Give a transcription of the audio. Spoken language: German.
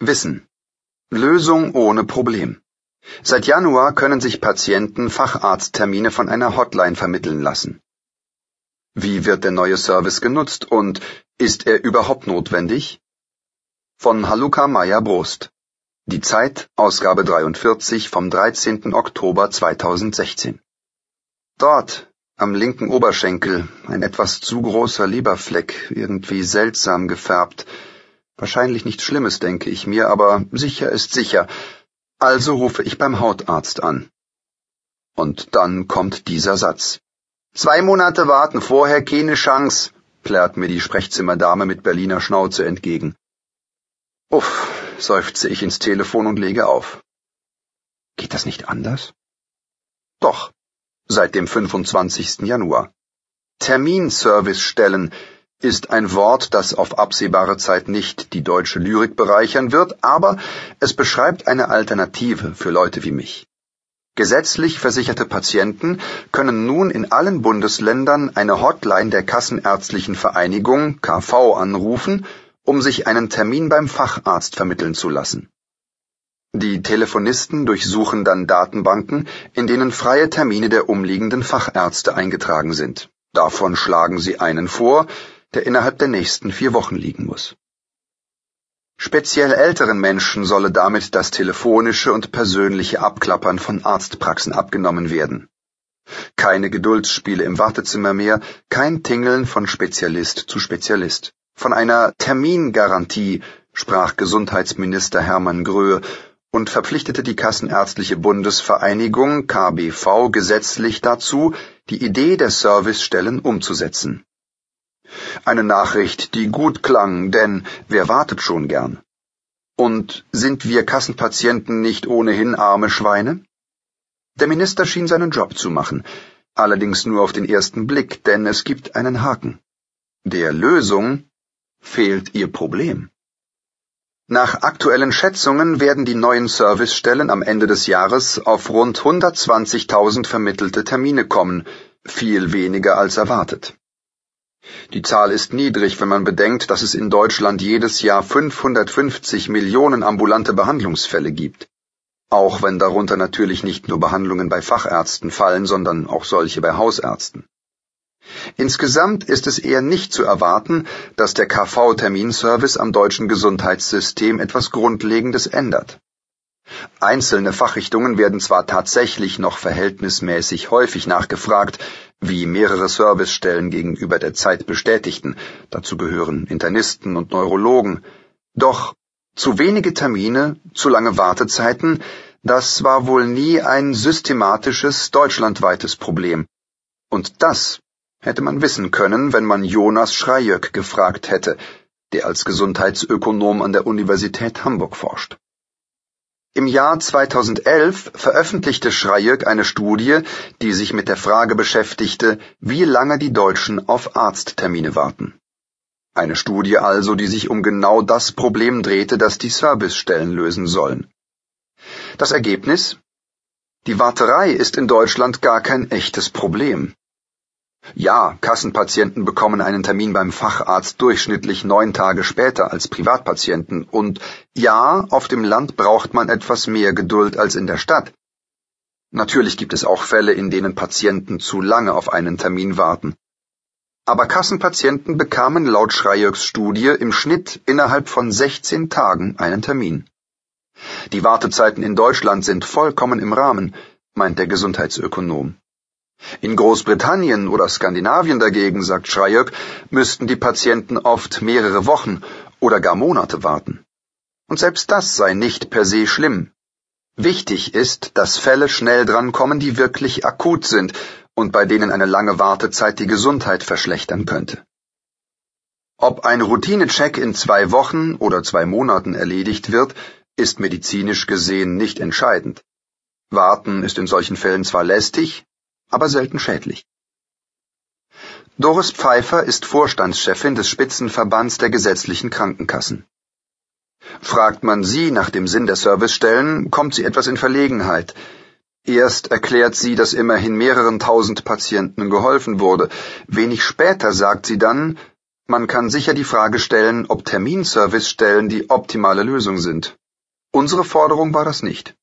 Wissen. Lösung ohne Problem. Seit Januar können sich Patienten Facharzttermine von einer Hotline vermitteln lassen. Wie wird der neue Service genutzt und ist er überhaupt notwendig? Von Haluka Meyer-Brost. Die Zeit, Ausgabe 43 vom 13. Oktober 2016. Dort, am linken Oberschenkel, ein etwas zu großer Leberfleck, irgendwie seltsam gefärbt. Wahrscheinlich nichts Schlimmes, denke ich mir, aber sicher ist sicher. Also rufe ich beim Hautarzt an. Und dann kommt dieser Satz. Zwei Monate warten, vorher keine Chance, plärrt mir die Sprechzimmerdame mit Berliner Schnauze entgegen. Uff, seufze ich ins Telefon und lege auf. Geht das nicht anders? Doch, seit dem 25. Januar. Terminservicestellen ist ein Wort, das auf absehbare Zeit nicht die deutsche Lyrik bereichern wird, aber es beschreibt eine Alternative für Leute wie mich. Gesetzlich versicherte Patienten können nun in allen Bundesländern eine Hotline der Kassenärztlichen Vereinigung KV anrufen um sich einen Termin beim Facharzt vermitteln zu lassen. Die Telefonisten durchsuchen dann Datenbanken, in denen freie Termine der umliegenden Fachärzte eingetragen sind. Davon schlagen sie einen vor, der innerhalb der nächsten vier Wochen liegen muss. Speziell älteren Menschen solle damit das telefonische und persönliche Abklappern von Arztpraxen abgenommen werden. Keine Geduldsspiele im Wartezimmer mehr, kein Tingeln von Spezialist zu Spezialist. Von einer Termingarantie sprach Gesundheitsminister Hermann Gröhe und verpflichtete die Kassenärztliche Bundesvereinigung KBV gesetzlich dazu, die Idee der Servicestellen umzusetzen. Eine Nachricht, die gut klang, denn wer wartet schon gern? Und sind wir Kassenpatienten nicht ohnehin arme Schweine? Der Minister schien seinen Job zu machen, allerdings nur auf den ersten Blick, denn es gibt einen Haken. Der Lösung fehlt Ihr Problem? Nach aktuellen Schätzungen werden die neuen Servicestellen am Ende des Jahres auf rund 120.000 vermittelte Termine kommen, viel weniger als erwartet. Die Zahl ist niedrig, wenn man bedenkt, dass es in Deutschland jedes Jahr 550 Millionen ambulante Behandlungsfälle gibt. Auch wenn darunter natürlich nicht nur Behandlungen bei Fachärzten fallen, sondern auch solche bei Hausärzten. Insgesamt ist es eher nicht zu erwarten, dass der KV-Terminservice am deutschen Gesundheitssystem etwas Grundlegendes ändert. Einzelne Fachrichtungen werden zwar tatsächlich noch verhältnismäßig häufig nachgefragt, wie mehrere Servicestellen gegenüber der Zeit bestätigten, dazu gehören Internisten und Neurologen, doch zu wenige Termine, zu lange Wartezeiten, das war wohl nie ein systematisches deutschlandweites Problem. Und das Hätte man wissen können, wenn man Jonas Schreijöck gefragt hätte, der als Gesundheitsökonom an der Universität Hamburg forscht. Im Jahr 2011 veröffentlichte Schreijöck eine Studie, die sich mit der Frage beschäftigte, wie lange die Deutschen auf Arzttermine warten. Eine Studie also, die sich um genau das Problem drehte, das die Servicestellen lösen sollen. Das Ergebnis? Die Warterei ist in Deutschland gar kein echtes Problem. Ja, Kassenpatienten bekommen einen Termin beim Facharzt durchschnittlich neun Tage später als Privatpatienten, und ja, auf dem Land braucht man etwas mehr Geduld als in der Stadt. Natürlich gibt es auch Fälle, in denen Patienten zu lange auf einen Termin warten. Aber Kassenpatienten bekamen laut Schreijöks Studie im Schnitt innerhalb von 16 Tagen einen Termin. Die Wartezeiten in Deutschland sind vollkommen im Rahmen, meint der Gesundheitsökonom. In Großbritannien oder Skandinavien dagegen, sagt Schreier, müssten die Patienten oft mehrere Wochen oder gar Monate warten. Und selbst das sei nicht per se schlimm. Wichtig ist, dass Fälle schnell drankommen, die wirklich akut sind und bei denen eine lange Wartezeit die Gesundheit verschlechtern könnte. Ob ein Routinecheck in zwei Wochen oder zwei Monaten erledigt wird, ist medizinisch gesehen nicht entscheidend. Warten ist in solchen Fällen zwar lästig, aber selten schädlich. Doris Pfeiffer ist Vorstandschefin des Spitzenverbands der gesetzlichen Krankenkassen. Fragt man sie nach dem Sinn der Servicestellen, kommt sie etwas in Verlegenheit. Erst erklärt sie, dass immerhin mehreren tausend Patienten geholfen wurde. Wenig später sagt sie dann, Man kann sicher die Frage stellen, ob Terminservicestellen die optimale Lösung sind. Unsere Forderung war das nicht.